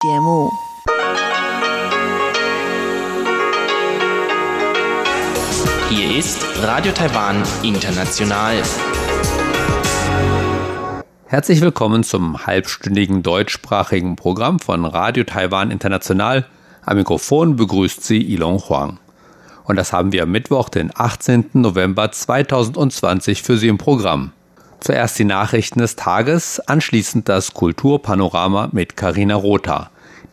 节目。Hier ist Radio Taiwan International. Herzlich willkommen zum halbstündigen deutschsprachigen Programm von Radio Taiwan International. Am Mikrofon begrüßt Sie Ilon Huang. Und das haben wir am Mittwoch, den 18. November 2020 für Sie im Programm. Zuerst die Nachrichten des Tages, anschließend das Kulturpanorama mit Karina Rotha.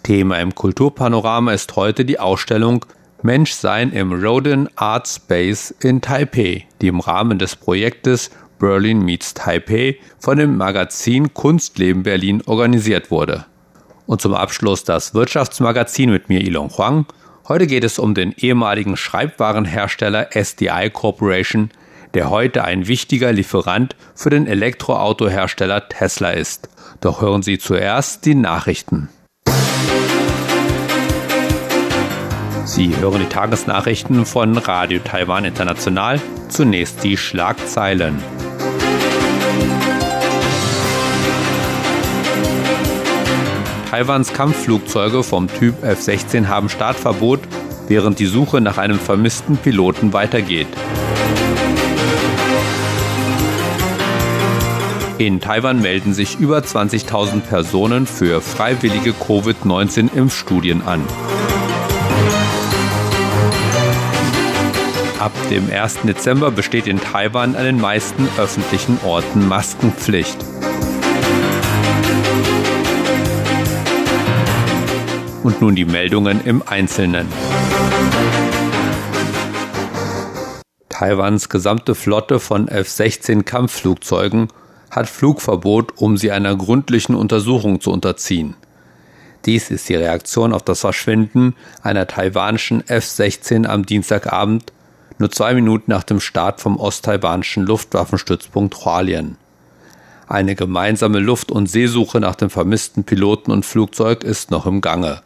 Thema im Kulturpanorama ist heute die Ausstellung Menschsein im Rodin Art Space in Taipei, die im Rahmen des Projektes Berlin Meets Taipei von dem Magazin Kunstleben Berlin organisiert wurde. Und zum Abschluss das Wirtschaftsmagazin mit mir Ilon Huang. Heute geht es um den ehemaligen Schreibwarenhersteller SDI Corporation, der heute ein wichtiger Lieferant für den Elektroautohersteller Tesla ist. Doch hören Sie zuerst die Nachrichten. Sie hören die Tagesnachrichten von Radio Taiwan International. Zunächst die Schlagzeilen. Taiwans Kampfflugzeuge vom Typ F-16 haben Startverbot, während die Suche nach einem vermissten Piloten weitergeht. In Taiwan melden sich über 20.000 Personen für freiwillige Covid-19-Impfstudien an. Ab dem 1. Dezember besteht in Taiwan an den meisten öffentlichen Orten Maskenpflicht. Und nun die Meldungen im Einzelnen. Taiwans gesamte Flotte von F-16 Kampfflugzeugen hat Flugverbot, um sie einer gründlichen Untersuchung zu unterziehen. Dies ist die Reaktion auf das Verschwinden einer taiwanischen F-16 am Dienstagabend, nur zwei Minuten nach dem Start vom osttaiwanischen Luftwaffenstützpunkt Hualien. Eine gemeinsame Luft- und Seesuche nach dem vermissten Piloten und Flugzeug ist noch im Gange.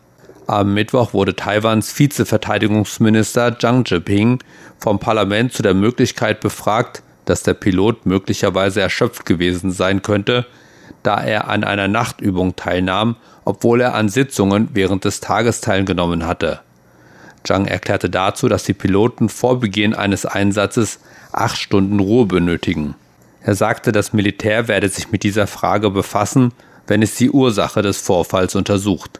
Am Mittwoch wurde Taiwans Vizeverteidigungsminister Zhang Zhiping vom Parlament zu der Möglichkeit befragt, dass der Pilot möglicherweise erschöpft gewesen sein könnte, da er an einer Nachtübung teilnahm, obwohl er an Sitzungen während des Tages teilgenommen hatte. Zhang erklärte dazu, dass die Piloten vor Beginn eines Einsatzes acht Stunden Ruhe benötigen. Er sagte, das Militär werde sich mit dieser Frage befassen, wenn es die Ursache des Vorfalls untersucht.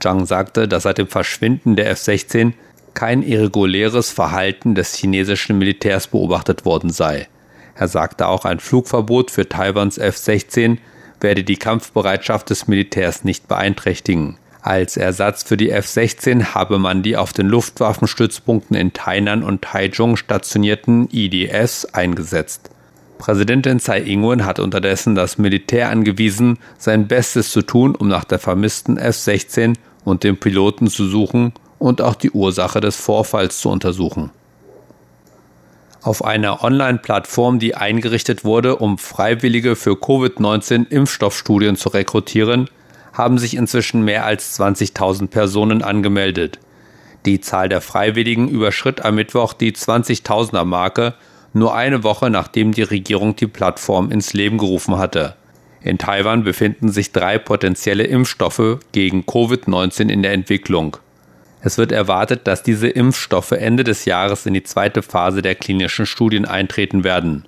Zhang sagte, dass seit dem Verschwinden der F-16 kein irreguläres Verhalten des chinesischen Militärs beobachtet worden sei. Er sagte auch, ein Flugverbot für Taiwans F-16 werde die Kampfbereitschaft des Militärs nicht beeinträchtigen. Als Ersatz für die F-16 habe man die auf den Luftwaffenstützpunkten in Tainan und Taichung stationierten IDS eingesetzt. Präsidentin Tsai Ing-wen hat unterdessen das Militär angewiesen, sein Bestes zu tun, um nach der vermissten F-16 und dem Piloten zu suchen und auch die Ursache des Vorfalls zu untersuchen. Auf einer Online-Plattform, die eingerichtet wurde, um Freiwillige für Covid-19-Impfstoffstudien zu rekrutieren, haben sich inzwischen mehr als 20.000 Personen angemeldet. Die Zahl der Freiwilligen überschritt am Mittwoch die 20.000er Marke, nur eine Woche nachdem die Regierung die Plattform ins Leben gerufen hatte. In Taiwan befinden sich drei potenzielle Impfstoffe gegen Covid-19 in der Entwicklung. Es wird erwartet, dass diese Impfstoffe Ende des Jahres in die zweite Phase der klinischen Studien eintreten werden.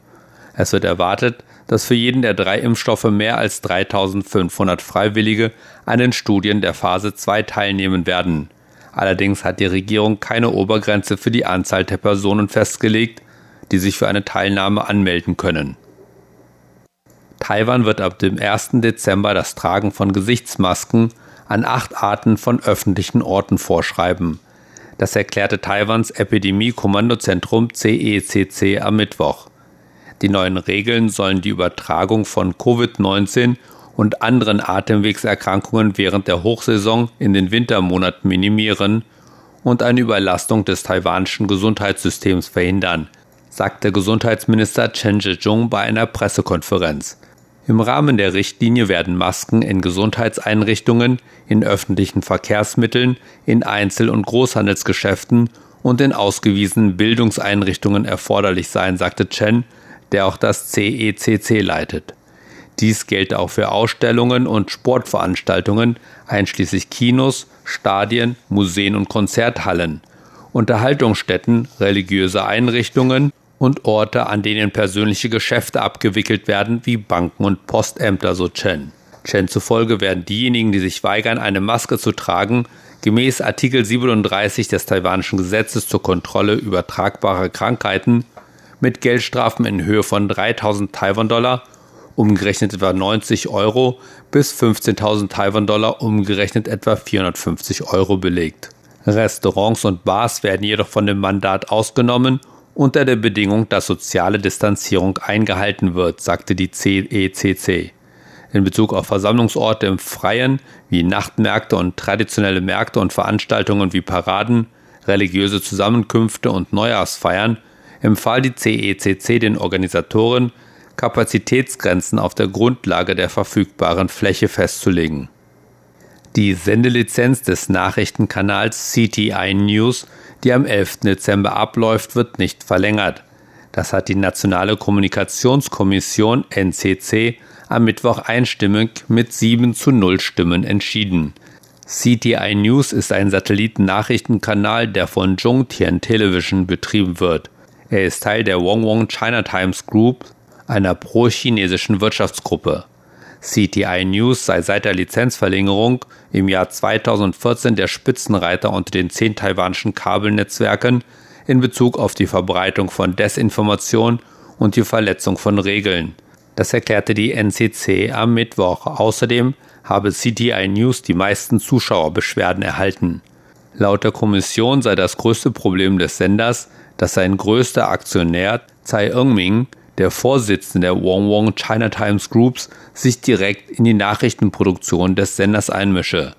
Es wird erwartet, dass für jeden der drei Impfstoffe mehr als 3500 Freiwillige an den Studien der Phase 2 teilnehmen werden. Allerdings hat die Regierung keine Obergrenze für die Anzahl der Personen festgelegt, die sich für eine Teilnahme anmelden können. Taiwan wird ab dem 1. Dezember das Tragen von Gesichtsmasken an acht Arten von öffentlichen Orten vorschreiben. Das erklärte Taiwans Epidemie-Kommandozentrum CECC am Mittwoch. Die neuen Regeln sollen die Übertragung von Covid-19 und anderen Atemwegserkrankungen während der Hochsaison in den Wintermonaten minimieren und eine Überlastung des taiwanischen Gesundheitssystems verhindern, sagte Gesundheitsminister Chen Zhezhong bei einer Pressekonferenz. Im Rahmen der Richtlinie werden Masken in Gesundheitseinrichtungen, in öffentlichen Verkehrsmitteln, in Einzel- und Großhandelsgeschäften und in ausgewiesenen Bildungseinrichtungen erforderlich sein, sagte Chen, der auch das CECC leitet. Dies gelte auch für Ausstellungen und Sportveranstaltungen, einschließlich Kinos, Stadien, Museen und Konzerthallen, Unterhaltungsstätten, religiöse Einrichtungen und Orte, an denen persönliche Geschäfte abgewickelt werden, wie Banken und Postämter, so Chen. Chen zufolge werden diejenigen, die sich weigern, eine Maske zu tragen, gemäß Artikel 37 des taiwanischen Gesetzes zur Kontrolle übertragbarer Krankheiten mit Geldstrafen in Höhe von 3000 Taiwan-Dollar, umgerechnet etwa 90 Euro, bis 15.000 Taiwan-Dollar, umgerechnet etwa 450 Euro belegt. Restaurants und Bars werden jedoch von dem Mandat ausgenommen, unter der Bedingung, dass soziale Distanzierung eingehalten wird, sagte die CECC in Bezug auf Versammlungsorte im Freien wie Nachtmärkte und traditionelle Märkte und Veranstaltungen wie Paraden, religiöse Zusammenkünfte und Neujahrsfeiern empfahl die CECC den Organisatoren, Kapazitätsgrenzen auf der Grundlage der verfügbaren Fläche festzulegen. Die Sendelizenz des Nachrichtenkanals CTI News, die am 11. Dezember abläuft, wird nicht verlängert. Das hat die Nationale Kommunikationskommission NCC am Mittwoch einstimmig mit 7 zu 0 Stimmen entschieden. CTI News ist ein Satellitennachrichtenkanal, der von Zhongtian Television betrieben wird. Er ist Teil der Wongwong China Times Group, einer pro-chinesischen Wirtschaftsgruppe. CTI News sei seit der Lizenzverlängerung im Jahr 2014 der Spitzenreiter unter den zehn taiwanischen Kabelnetzwerken in Bezug auf die Verbreitung von Desinformation und die Verletzung von Regeln. Das erklärte die NCC am Mittwoch. Außerdem habe CTI News die meisten Zuschauerbeschwerden erhalten. Laut der Kommission sei das größte Problem des Senders, dass sein größter Aktionär Tsai Ing-ming, der Vorsitzende der Wong Wong China Times Groups, sich direkt in die Nachrichtenproduktion des Senders einmische.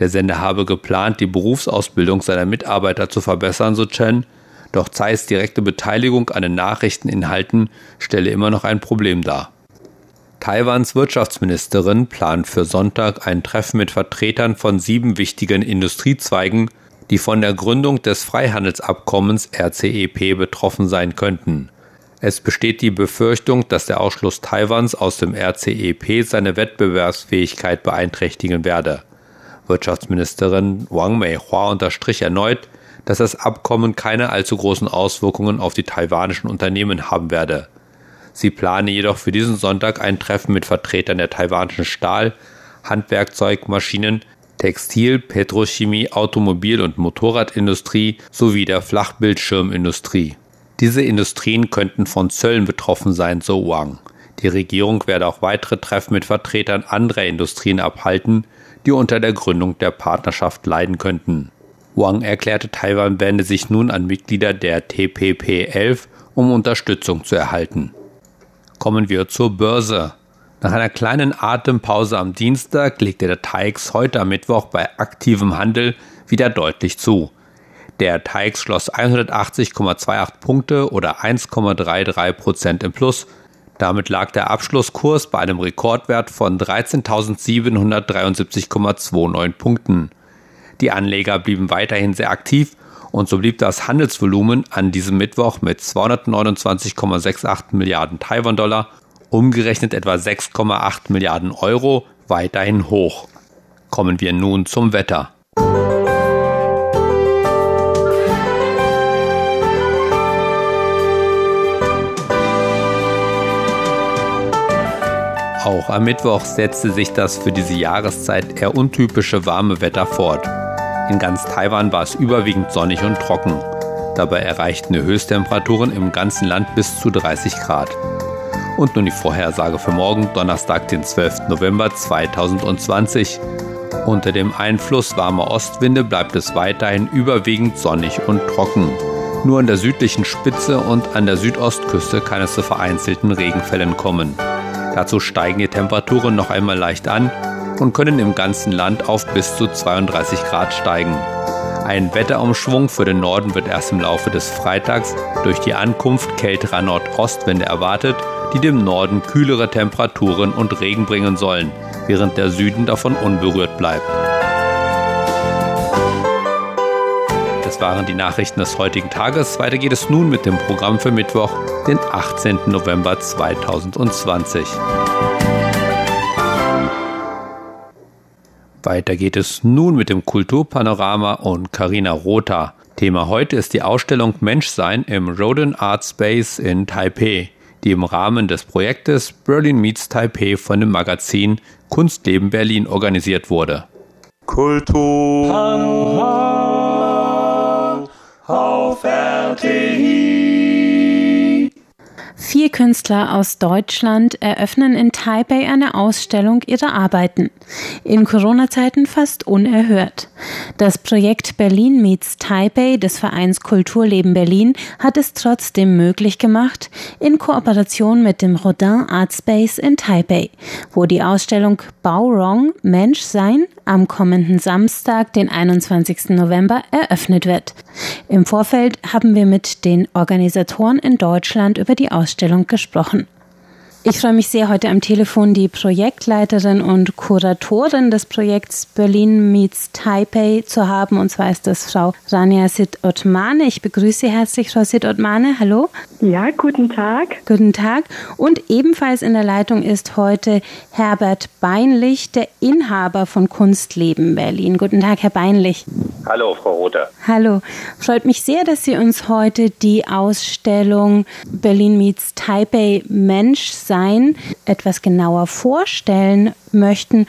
Der Sender habe geplant, die Berufsausbildung seiner Mitarbeiter zu verbessern, so Chen, doch Zeiss direkte Beteiligung an den Nachrichteninhalten stelle immer noch ein Problem dar. Taiwans Wirtschaftsministerin plant für Sonntag ein Treffen mit Vertretern von sieben wichtigen Industriezweigen, die von der Gründung des Freihandelsabkommens RCEP betroffen sein könnten. Es besteht die Befürchtung, dass der Ausschluss Taiwans aus dem RCEP seine Wettbewerbsfähigkeit beeinträchtigen werde. Wirtschaftsministerin Wang Meihua unterstrich erneut, dass das Abkommen keine allzu großen Auswirkungen auf die taiwanischen Unternehmen haben werde. Sie plane jedoch für diesen Sonntag ein Treffen mit Vertretern der taiwanischen Stahl-, Handwerkzeug-, Maschinen-, Textil-, Petrochemie-, Automobil- und Motorradindustrie sowie der Flachbildschirmindustrie. Diese Industrien könnten von Zöllen betroffen sein, so Wang. Die Regierung werde auch weitere Treffen mit Vertretern anderer Industrien abhalten, die unter der Gründung der Partnerschaft leiden könnten. Wang erklärte, Taiwan wende sich nun an Mitglieder der TPP-11, um Unterstützung zu erhalten. Kommen wir zur Börse. Nach einer kleinen Atempause am Dienstag legte der TAIX heute am Mittwoch bei aktivem Handel wieder deutlich zu. Der TAIX schloss 180,28 Punkte oder 1,33 Prozent im Plus. Damit lag der Abschlusskurs bei einem Rekordwert von 13.773,29 Punkten. Die Anleger blieben weiterhin sehr aktiv und so blieb das Handelsvolumen an diesem Mittwoch mit 229,68 Milliarden Taiwan-Dollar, umgerechnet etwa 6,8 Milliarden Euro, weiterhin hoch. Kommen wir nun zum Wetter. Auch am Mittwoch setzte sich das für diese Jahreszeit eher untypische warme Wetter fort. In ganz Taiwan war es überwiegend sonnig und trocken. Dabei erreichten die Höchsttemperaturen im ganzen Land bis zu 30 Grad. Und nun die Vorhersage für morgen, Donnerstag, den 12. November 2020. Unter dem Einfluss warmer Ostwinde bleibt es weiterhin überwiegend sonnig und trocken. Nur an der südlichen Spitze und an der Südostküste kann es zu vereinzelten Regenfällen kommen. Dazu steigen die Temperaturen noch einmal leicht an und können im ganzen Land auf bis zu 32 Grad steigen. Ein Wetterumschwung für den Norden wird erst im Laufe des Freitags durch die Ankunft kälterer Nordostwinde erwartet, die dem Norden kühlere Temperaturen und Regen bringen sollen, während der Süden davon unberührt bleibt. Das waren die Nachrichten des heutigen Tages. Weiter geht es nun mit dem Programm für Mittwoch, den 18. November 2020. Weiter geht es nun mit dem Kulturpanorama und Carina Rotha. Thema heute ist die Ausstellung Menschsein im Roden Art Space in Taipei die im Rahmen des Projektes Berlin Meets Taipei von dem Magazin Kunstleben Berlin organisiert wurde. Kultur auf RTI. Vier Künstler aus Deutschland eröffnen in Taipei eine Ausstellung ihrer Arbeiten. In Corona-Zeiten fast unerhört. Das Projekt Berlin Meets Taipei des Vereins Kulturleben Berlin hat es trotzdem möglich gemacht, in Kooperation mit dem Rodin Art Space in Taipei, wo die Ausstellung Baurong Menschsein am kommenden Samstag, den 21. November, eröffnet wird. Im Vorfeld haben wir mit den Organisatoren in Deutschland über die Ausstellung gesprochen. Ich freue mich sehr, heute am Telefon die Projektleiterin und Kuratorin des Projekts Berlin Meets Taipei zu haben. Und zwar ist das Frau Rania Sid-Ottmane. Ich begrüße Sie herzlich, Frau Sid-Ottmane. Hallo. Ja, guten Tag. Guten Tag. Und ebenfalls in der Leitung ist heute Herbert Beinlich, der Inhaber von Kunstleben Berlin. Guten Tag, Herr Beinlich. Hallo, Frau Rother. Hallo. Freut mich sehr, dass Sie uns heute die Ausstellung Berlin Meets Taipei Mensch sein etwas genauer vorstellen möchten.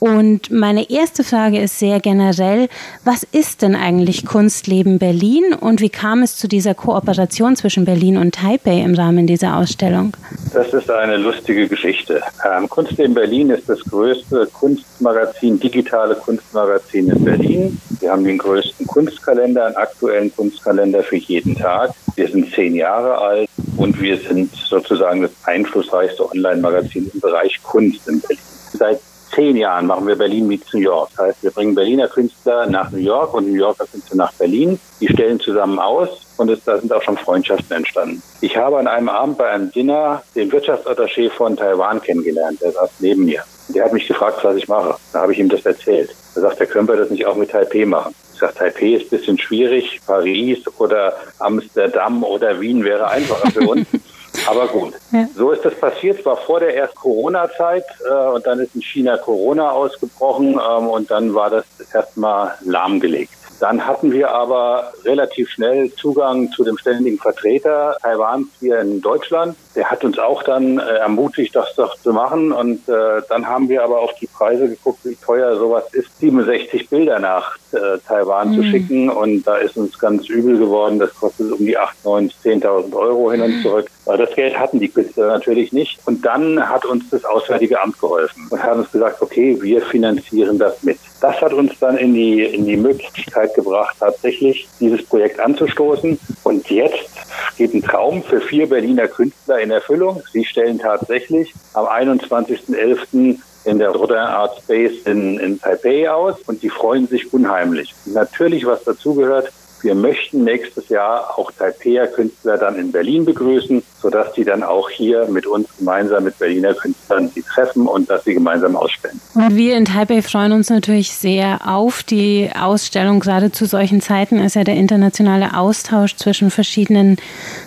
Und meine erste Frage ist sehr generell, was ist denn eigentlich Kunstleben Berlin und wie kam es zu dieser Kooperation zwischen Berlin und Taipei im Rahmen dieser Ausstellung? Das ist eine lustige Geschichte. Ähm, Kunstleben Berlin ist das größte Kunstmagazin, digitale Kunstmagazin in Berlin. Wir haben den größten Kunstkalender, einen aktuellen Kunstkalender für jeden Tag. Wir sind zehn Jahre alt und wir sind sozusagen das einflussreichste Online-Magazin im Bereich Kunst in Berlin. Seit zehn Jahren machen wir Berlin meets New York. Das heißt, wir bringen Berliner Künstler nach New York und New Yorker Künstler nach Berlin. Die stellen zusammen aus und es, da sind auch schon Freundschaften entstanden. Ich habe an einem Abend bei einem Dinner den Wirtschaftsattaché von Taiwan kennengelernt. Der saß neben mir. Der hat mich gefragt, was ich mache. Da habe ich ihm das erzählt. Er sagt, er können wir das nicht auch mit Taipei machen. Ich sage, Taipei ist ein bisschen schwierig. Paris oder Amsterdam oder Wien wäre einfacher für uns. Aber gut, ja. so ist das passiert. Es war vor der ersten Corona-Zeit äh, und dann ist in China Corona ausgebrochen ähm, und dann war das erstmal lahmgelegt. Dann hatten wir aber relativ schnell Zugang zu dem ständigen Vertreter Taiwans hier in Deutschland. Der hat uns auch dann äh, ermutigt, das doch zu machen. Und äh, dann haben wir aber auf die Preise geguckt, wie teuer sowas ist, 67 Bilder nach äh, Taiwan mhm. zu schicken. Und da ist uns ganz übel geworden. Das kostet um die 8, 9, 10.000 Euro hin und zurück. Weil das Geld hatten die Künstler natürlich nicht. Und dann hat uns das Auswärtige Amt geholfen und hat uns gesagt, okay, wir finanzieren das mit. Das hat uns dann in die, in die Möglichkeit gebracht, tatsächlich dieses Projekt anzustoßen. Und jetzt geht ein Traum für vier Berliner Künstler in Erfüllung. Sie stellen tatsächlich am 21.11 in der Rodin Art Space in, in Taipei aus und die freuen sich unheimlich. Natürlich, was dazugehört, wir möchten nächstes Jahr auch Taipeier Künstler dann in Berlin begrüßen, sodass die dann auch hier mit uns gemeinsam mit Berliner Künstlern die treffen und dass sie gemeinsam ausstellen. Und wir in Taipei freuen uns natürlich sehr auf die Ausstellung. Gerade zu solchen Zeiten ist ja der internationale Austausch zwischen verschiedenen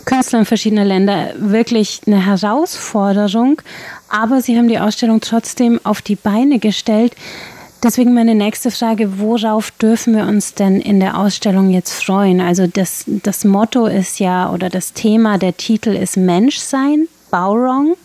Künstlern verschiedener Länder wirklich eine Herausforderung. Aber Sie haben die Ausstellung trotzdem auf die Beine gestellt. Deswegen meine nächste Frage, worauf dürfen wir uns denn in der Ausstellung jetzt freuen? Also das, das Motto ist ja, oder das Thema, der Titel ist Menschsein, Baurong.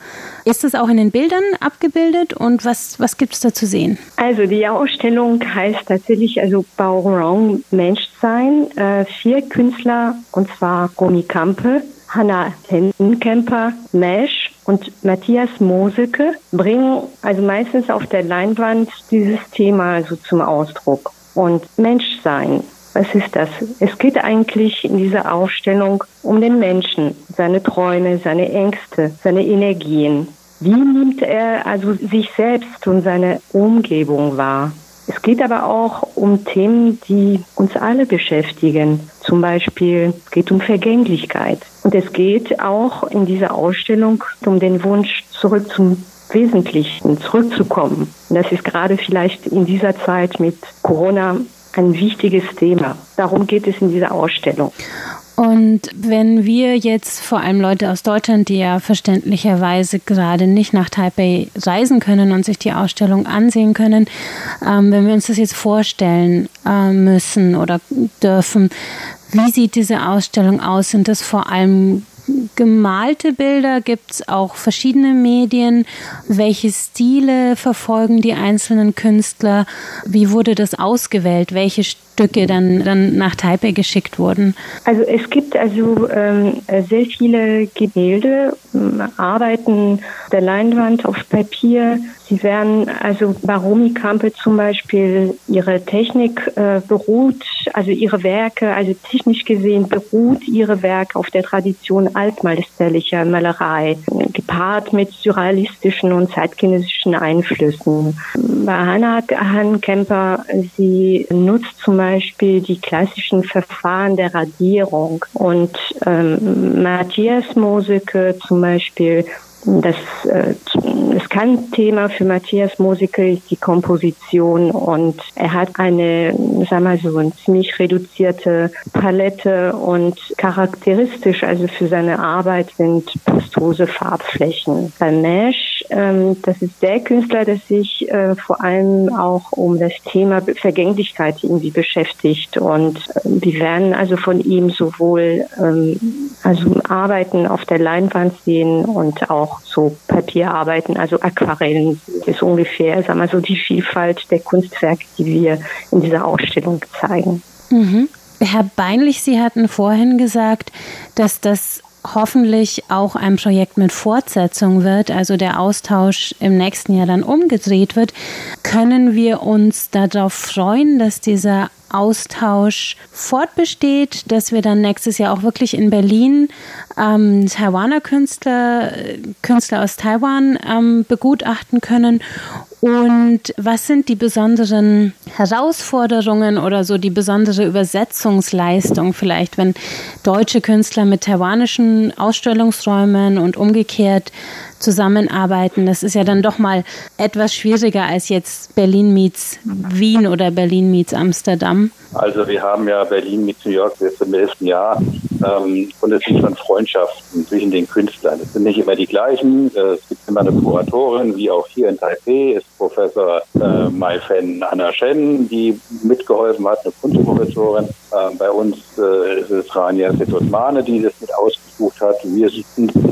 Ist das auch in den Bildern abgebildet und was, was gibt es da zu sehen? Also die Ausstellung heißt tatsächlich also Baurong Menschsein. Äh, vier Künstler, und zwar Romy Kampe, Hanna Hendenkemper, Mesh und Matthias Moseke bringen also meistens auf der Leinwand dieses Thema also zum Ausdruck. Und Menschsein, was ist das? Es geht eigentlich in dieser Ausstellung um den Menschen, seine Träume, seine Ängste, seine Energien. Wie nimmt er also sich selbst und seine Umgebung wahr? Es geht aber auch um Themen, die uns alle beschäftigen. Zum Beispiel es geht um Vergänglichkeit. Und es geht auch in dieser Ausstellung um den Wunsch, zurück zum Wesentlichen zurückzukommen. Und das ist gerade vielleicht in dieser Zeit mit Corona ein wichtiges Thema. Darum geht es in dieser Ausstellung. Und wenn wir jetzt vor allem Leute aus Deutschland, die ja verständlicherweise gerade nicht nach Taipei reisen können und sich die Ausstellung ansehen können, ähm, wenn wir uns das jetzt vorstellen äh, müssen oder dürfen, wie sieht diese Ausstellung aus? Sind das vor allem gemalte Bilder? Gibt es auch verschiedene Medien? Welche Stile verfolgen die einzelnen Künstler? Wie wurde das ausgewählt? Welche Stücke dann, dann nach Taipei geschickt wurden? Also es gibt also ähm, sehr viele Gemälde, ähm, Arbeiten der Leinwand auf Papier. Sie werden, also Baromi Kampe zum Beispiel, ihre Technik äh, beruht, also ihre Werke, also technisch gesehen beruht ihre Werke auf der Tradition altmeisterlicher Malerei, gepaart mit surrealistischen und zeitgenössischen Einflüssen. Bei Hannah Han Kemper, sie nutzt zum Beispiel die klassischen Verfahren der Radierung. Und ähm, Matthias Moseke zum Beispiel das äh, ist kein Thema für Matthias Moseke, ist die Komposition und er hat eine, sagen wir so, eine ziemlich reduzierte Palette und charakteristisch, also für seine Arbeit sind pastose Farbflächen. Bei Mesh, ähm, das ist der Künstler, der sich äh, vor allem auch um das Thema Vergänglichkeit irgendwie beschäftigt und äh, wir werden also von ihm sowohl ähm, also Arbeiten auf der Leinwand sehen und auch so Papierarbeiten, also Aquarellen. Ist ungefähr, sagen wir so, die Vielfalt der Kunstwerke, die wir in dieser Ausstellung zeigen. Mhm. Herr Beinlich, Sie hatten vorhin gesagt, dass das hoffentlich auch ein Projekt mit Fortsetzung wird, also der Austausch im nächsten Jahr dann umgedreht wird, können wir uns darauf freuen, dass dieser Austausch fortbesteht, dass wir dann nächstes Jahr auch wirklich in Berlin ähm, Taiwaner Künstler, Künstler aus Taiwan ähm, begutachten können. Und was sind die besonderen Herausforderungen oder so die besondere Übersetzungsleistung vielleicht, wenn deutsche Künstler mit taiwanischen Ausstellungsräumen und umgekehrt zusammenarbeiten. Das ist ja dann doch mal etwas schwieriger als jetzt Berlin meets Wien oder Berlin meets Amsterdam. Also wir haben ja Berlin mit New York jetzt im elften Jahr ähm, und es sind schon Freundschaften zwischen den Künstlern. Es sind nicht immer die gleichen. Äh, es gibt immer eine Kuratorin, wie auch hier in Taipei ist Professor äh, Mai Fen Anna Shen, die mitgeholfen hat, eine Kunstprofessorin. Äh, bei uns äh, ist es Rania Setosmane, die das mit ausgesucht hat. Wir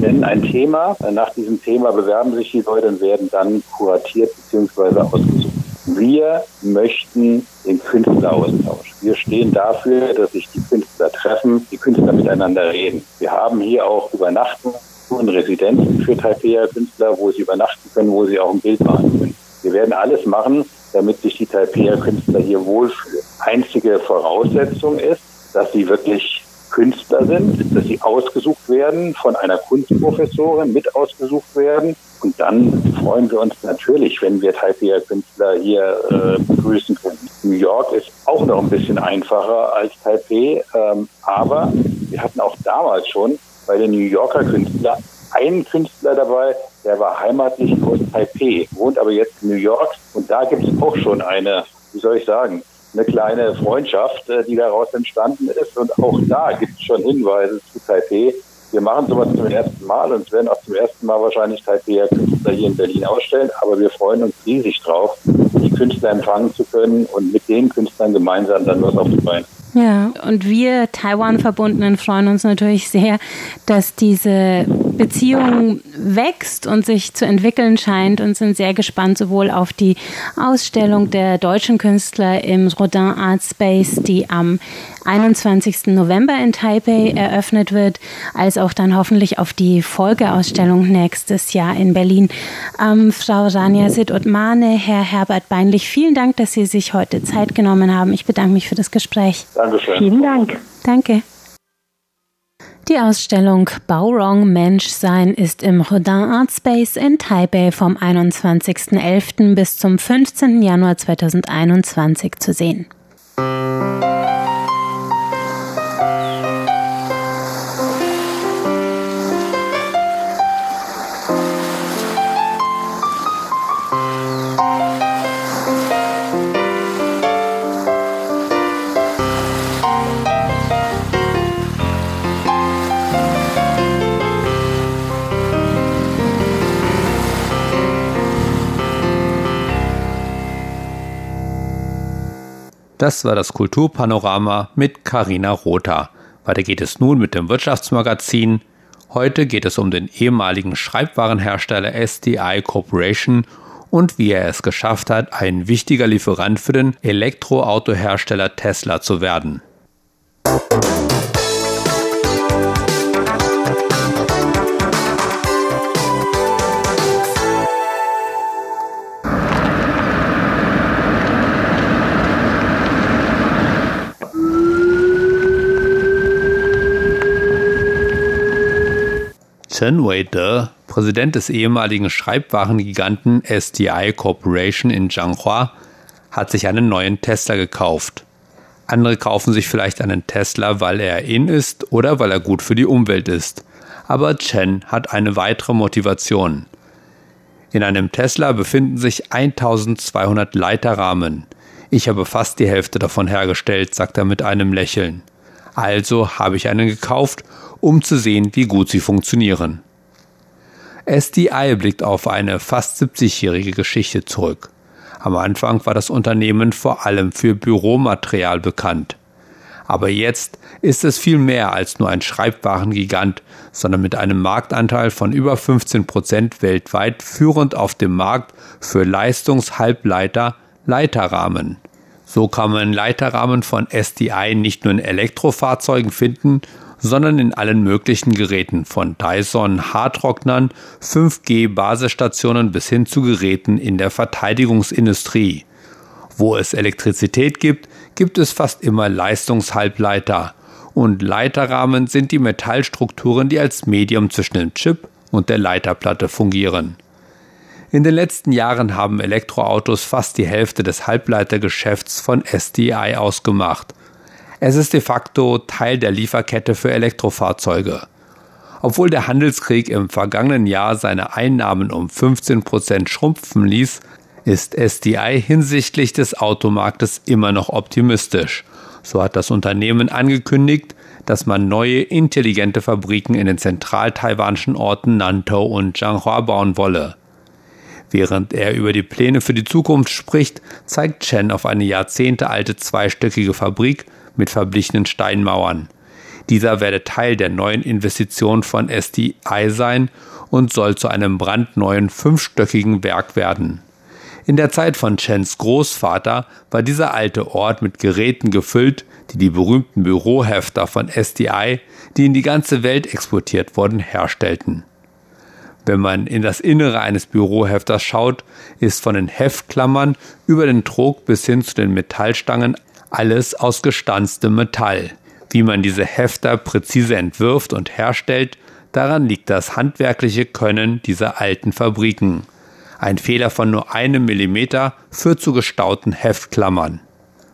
nennen ein Thema. Nach diesem Thema bewerben sich die Leute und werden dann kuratiert bzw. ausgesucht. Wir möchten den Künstleraustausch. Wir stehen dafür, dass sich die Künstler treffen, die Künstler miteinander reden. Wir haben hier auch Übernachten und Residenzen für Taipei Künstler, wo sie übernachten können, wo sie auch ein Bild malen können. Wir werden alles machen, damit sich die Taipei Künstler hier wohlfühlen. Einzige Voraussetzung ist, dass sie wirklich Künstler sind, dass sie ausgesucht werden, von einer Kunstprofessorin mit ausgesucht werden. Und dann freuen wir uns natürlich, wenn wir Taipei Künstler hier äh, begrüßen können. New York ist auch noch ein bisschen einfacher als Taipei, ähm, aber wir hatten auch damals schon bei den New Yorker Künstlern einen Künstler dabei, der war heimatlich aus Taipei, wohnt aber jetzt in New York und da gibt es auch schon eine, wie soll ich sagen, eine kleine Freundschaft, äh, die daraus entstanden ist. Und auch da gibt es schon Hinweise zu Taipei. Wir machen sowas zum ersten Mal und werden auch zum ersten Mal wahrscheinlich Taipei Künstler hier in Berlin ausstellen. Aber wir freuen uns riesig drauf, die Künstler empfangen zu können und mit den Künstlern gemeinsam dann was auf die Beine ja, und wir Taiwan-Verbundenen freuen uns natürlich sehr, dass diese Beziehung wächst und sich zu entwickeln scheint und sind sehr gespannt sowohl auf die Ausstellung der deutschen Künstler im Rodin Art Space, die am 21. November in Taipei eröffnet wird, als auch dann hoffentlich auf die Folgeausstellung nächstes Jahr in Berlin. Ähm, Frau Rania Sid-Otmane, Herr Herbert Beinlich, vielen Dank, dass Sie sich heute Zeit genommen haben. Ich bedanke mich für das Gespräch. Dankeschön. Vielen Dank. Danke. Die Ausstellung Baurong Menschsein ist im Rodin Art Space in Taipei vom 21.11. bis zum 15. Januar 2021 zu sehen. Das war das Kulturpanorama mit Karina Rotha. Weiter geht es nun mit dem Wirtschaftsmagazin. Heute geht es um den ehemaligen Schreibwarenhersteller SDI Corporation und wie er es geschafft hat, ein wichtiger Lieferant für den Elektroautohersteller Tesla zu werden. Chen Wei-de, Präsident des ehemaligen Schreibwarengiganten SDI Corporation in Zhanghua, hat sich einen neuen Tesla gekauft. Andere kaufen sich vielleicht einen Tesla, weil er in ist oder weil er gut für die Umwelt ist. Aber Chen hat eine weitere Motivation. In einem Tesla befinden sich 1200 Leiterrahmen. Ich habe fast die Hälfte davon hergestellt, sagt er mit einem Lächeln. Also habe ich einen gekauft um zu sehen, wie gut sie funktionieren. SDI blickt auf eine fast 70-jährige Geschichte zurück. Am Anfang war das Unternehmen vor allem für Büromaterial bekannt. Aber jetzt ist es viel mehr als nur ein Schreibwarengigant, sondern mit einem Marktanteil von über 15 Prozent weltweit führend auf dem Markt für Leistungshalbleiter Leiterrahmen. So kann man Leiterrahmen von SDI nicht nur in Elektrofahrzeugen finden, sondern in allen möglichen Geräten, von Dyson Haartrocknern, 5G Basisstationen bis hin zu Geräten in der Verteidigungsindustrie. Wo es Elektrizität gibt, gibt es fast immer Leistungshalbleiter. Und Leiterrahmen sind die Metallstrukturen, die als Medium zwischen dem Chip und der Leiterplatte fungieren. In den letzten Jahren haben Elektroautos fast die Hälfte des Halbleitergeschäfts von SDI ausgemacht. Es ist de facto Teil der Lieferkette für Elektrofahrzeuge. Obwohl der Handelskrieg im vergangenen Jahr seine Einnahmen um 15 Prozent schrumpfen ließ, ist SDI hinsichtlich des Automarktes immer noch optimistisch. So hat das Unternehmen angekündigt, dass man neue intelligente Fabriken in den zentral-taiwanischen Orten Nantou und Zhanghua bauen wolle. Während er über die Pläne für die Zukunft spricht, zeigt Chen auf eine jahrzehntealte zweistöckige Fabrik mit verblichenen Steinmauern. Dieser werde Teil der neuen Investition von SDI sein und soll zu einem brandneuen fünfstöckigen Werk werden. In der Zeit von Chens Großvater war dieser alte Ort mit Geräten gefüllt, die die berühmten Bürohefter von SDI, die in die ganze Welt exportiert wurden, herstellten. Wenn man in das Innere eines Bürohefters schaut, ist von den Heftklammern über den Trog bis hin zu den Metallstangen alles aus gestanztem Metall. Wie man diese Hefter präzise entwirft und herstellt, daran liegt das handwerkliche Können dieser alten Fabriken. Ein Fehler von nur einem Millimeter führt zu gestauten Heftklammern.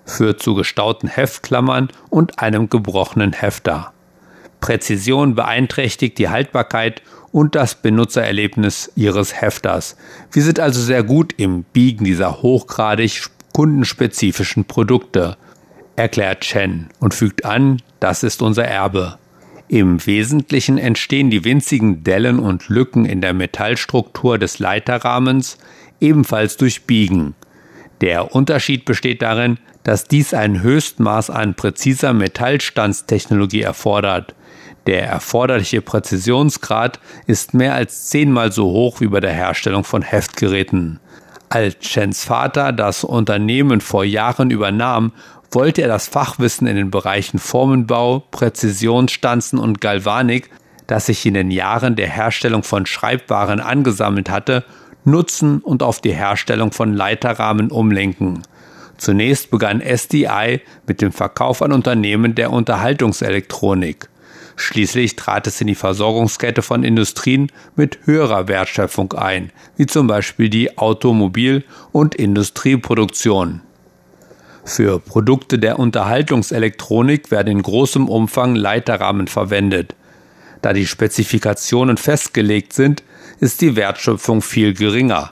Führt zu gestauten Heftklammern und einem gebrochenen Hefter. Präzision beeinträchtigt die Haltbarkeit und das Benutzererlebnis Ihres Hefters. Wir sind also sehr gut im Biegen dieser hochgradig kundenspezifischen Produkte erklärt Chen und fügt an, das ist unser Erbe. Im Wesentlichen entstehen die winzigen Dellen und Lücken in der Metallstruktur des Leiterrahmens ebenfalls durch Biegen. Der Unterschied besteht darin, dass dies ein Höchstmaß an präziser Metallstandstechnologie erfordert. Der erforderliche Präzisionsgrad ist mehr als zehnmal so hoch wie bei der Herstellung von Heftgeräten. Als Chens Vater das Unternehmen vor Jahren übernahm, wollte er das Fachwissen in den Bereichen Formenbau, Präzisionsstanzen und Galvanik, das sich in den Jahren der Herstellung von Schreibwaren angesammelt hatte, nutzen und auf die Herstellung von Leiterrahmen umlenken. Zunächst begann SDI mit dem Verkauf an Unternehmen der Unterhaltungselektronik. Schließlich trat es in die Versorgungskette von Industrien mit höherer Wertschöpfung ein, wie zum Beispiel die Automobil- und Industrieproduktion. Für Produkte der Unterhaltungselektronik werden in großem Umfang Leiterrahmen verwendet. Da die Spezifikationen festgelegt sind, ist die Wertschöpfung viel geringer.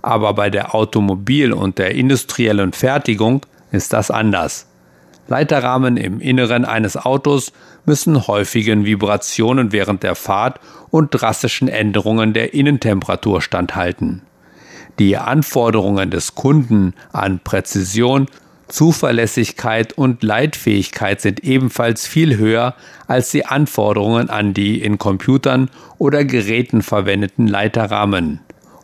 Aber bei der Automobil- und der industriellen Fertigung ist das anders. Leiterrahmen im Inneren eines Autos müssen häufigen Vibrationen während der Fahrt und drastischen Änderungen der Innentemperatur standhalten. Die Anforderungen des Kunden an Präzision Zuverlässigkeit und Leitfähigkeit sind ebenfalls viel höher als die Anforderungen an die in Computern oder Geräten verwendeten Leiterrahmen.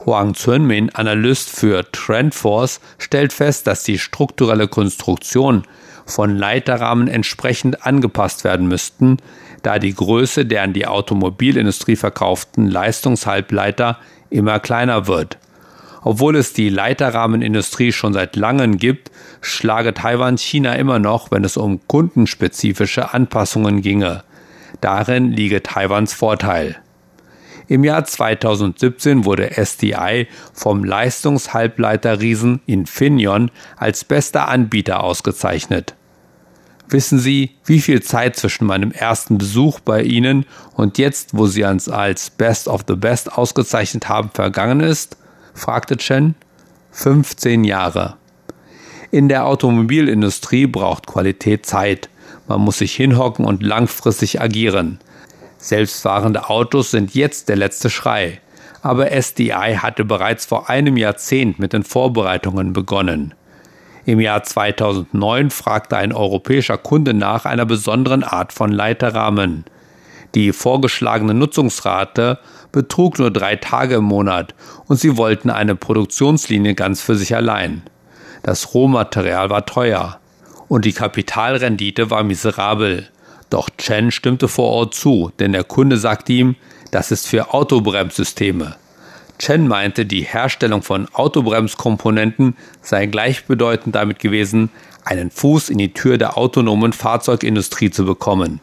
Huang Zunmin, Analyst für Trendforce, stellt fest, dass die strukturelle Konstruktion von Leiterrahmen entsprechend angepasst werden müssten, da die Größe der an die Automobilindustrie verkauften Leistungshalbleiter immer kleiner wird. Obwohl es die Leiterrahmenindustrie schon seit langem gibt, schlage Taiwan China immer noch, wenn es um kundenspezifische Anpassungen ginge. Darin liege Taiwans Vorteil. Im Jahr 2017 wurde SDI vom Leistungshalbleiterriesen Infineon als bester Anbieter ausgezeichnet. Wissen Sie, wie viel Zeit zwischen meinem ersten Besuch bei Ihnen und jetzt, wo Sie uns als Best of the Best ausgezeichnet haben, vergangen ist? Fragte Chen. 15 Jahre. In der Automobilindustrie braucht Qualität Zeit. Man muss sich hinhocken und langfristig agieren. Selbstfahrende Autos sind jetzt der letzte Schrei. Aber SDI hatte bereits vor einem Jahrzehnt mit den Vorbereitungen begonnen. Im Jahr 2009 fragte ein europäischer Kunde nach einer besonderen Art von Leiterrahmen. Die vorgeschlagene Nutzungsrate betrug nur drei Tage im Monat und sie wollten eine Produktionslinie ganz für sich allein. Das Rohmaterial war teuer und die Kapitalrendite war miserabel. Doch Chen stimmte vor Ort zu, denn der Kunde sagte ihm, das ist für Autobremssysteme. Chen meinte, die Herstellung von Autobremskomponenten sei gleichbedeutend damit gewesen, einen Fuß in die Tür der autonomen Fahrzeugindustrie zu bekommen.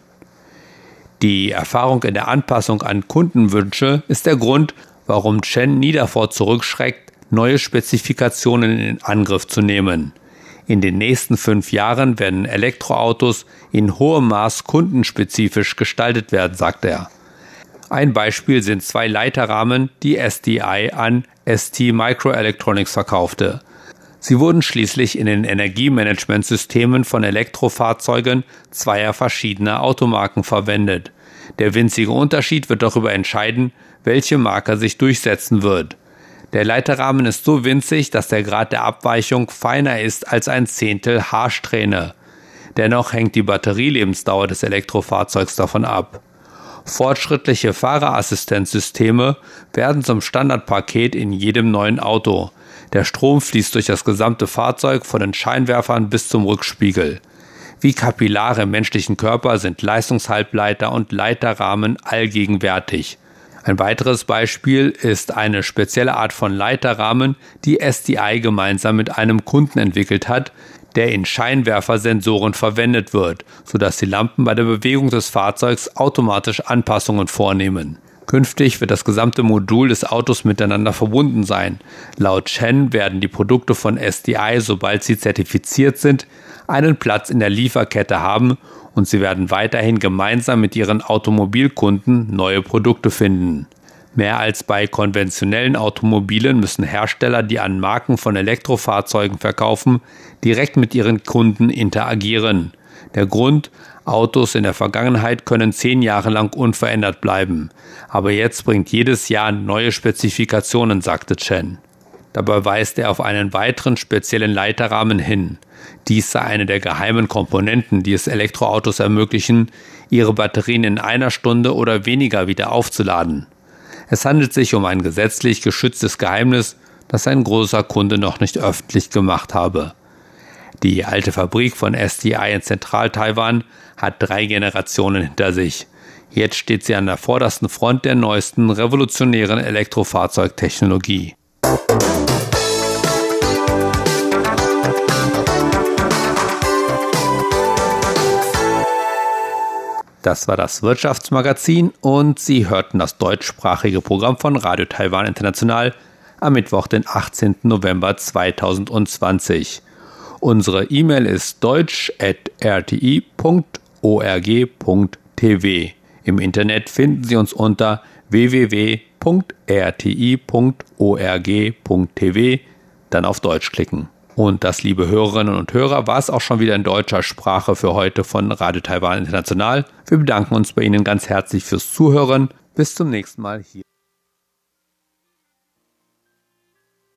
Die Erfahrung in der Anpassung an Kundenwünsche ist der Grund, warum Chen nie davor zurückschreckt, neue Spezifikationen in Angriff zu nehmen. In den nächsten fünf Jahren werden Elektroautos in hohem Maß kundenspezifisch gestaltet werden, sagt er. Ein Beispiel sind zwei Leiterrahmen, die SDI an ST Microelectronics verkaufte. Sie wurden schließlich in den Energiemanagementsystemen von Elektrofahrzeugen zweier verschiedener Automarken verwendet. Der winzige Unterschied wird darüber entscheiden, welche Marke sich durchsetzen wird. Der Leiterrahmen ist so winzig, dass der Grad der Abweichung feiner ist als ein Zehntel Haarsträhne. Dennoch hängt die Batterielebensdauer des Elektrofahrzeugs davon ab. Fortschrittliche Fahrerassistenzsysteme werden zum Standardpaket in jedem neuen Auto. Der Strom fließt durch das gesamte Fahrzeug von den Scheinwerfern bis zum Rückspiegel. Wie Kapillare im menschlichen Körper sind Leistungshalbleiter und Leiterrahmen allgegenwärtig. Ein weiteres Beispiel ist eine spezielle Art von Leiterrahmen, die SDI gemeinsam mit einem Kunden entwickelt hat, der in Scheinwerfersensoren verwendet wird, sodass die Lampen bei der Bewegung des Fahrzeugs automatisch Anpassungen vornehmen. Künftig wird das gesamte Modul des Autos miteinander verbunden sein. Laut Chen werden die Produkte von SDI, sobald sie zertifiziert sind, einen Platz in der Lieferkette haben und sie werden weiterhin gemeinsam mit ihren Automobilkunden neue Produkte finden. Mehr als bei konventionellen Automobilen müssen Hersteller, die an Marken von Elektrofahrzeugen verkaufen, direkt mit ihren Kunden interagieren. Der Grund, Autos in der Vergangenheit können zehn Jahre lang unverändert bleiben. Aber jetzt bringt jedes Jahr neue Spezifikationen, sagte Chen. Dabei weist er auf einen weiteren speziellen Leiterrahmen hin. Dies sei eine der geheimen Komponenten, die es Elektroautos ermöglichen, ihre Batterien in einer Stunde oder weniger wieder aufzuladen. Es handelt sich um ein gesetzlich geschütztes Geheimnis, das ein großer Kunde noch nicht öffentlich gemacht habe. Die alte Fabrik von SDI in Zentral-Taiwan hat drei Generationen hinter sich. Jetzt steht sie an der vordersten Front der neuesten revolutionären Elektrofahrzeugtechnologie. Das war das Wirtschaftsmagazin und Sie hörten das deutschsprachige Programm von Radio Taiwan International am Mittwoch, den 18. November 2020. Unsere E-Mail ist deutsch.rti.org.tv. Im Internet finden Sie uns unter www.rti.org.tv, dann auf Deutsch klicken. Und das, liebe Hörerinnen und Hörer, war es auch schon wieder in deutscher Sprache für heute von Radio Taiwan International. Wir bedanken uns bei Ihnen ganz herzlich fürs Zuhören. Bis zum nächsten Mal hier.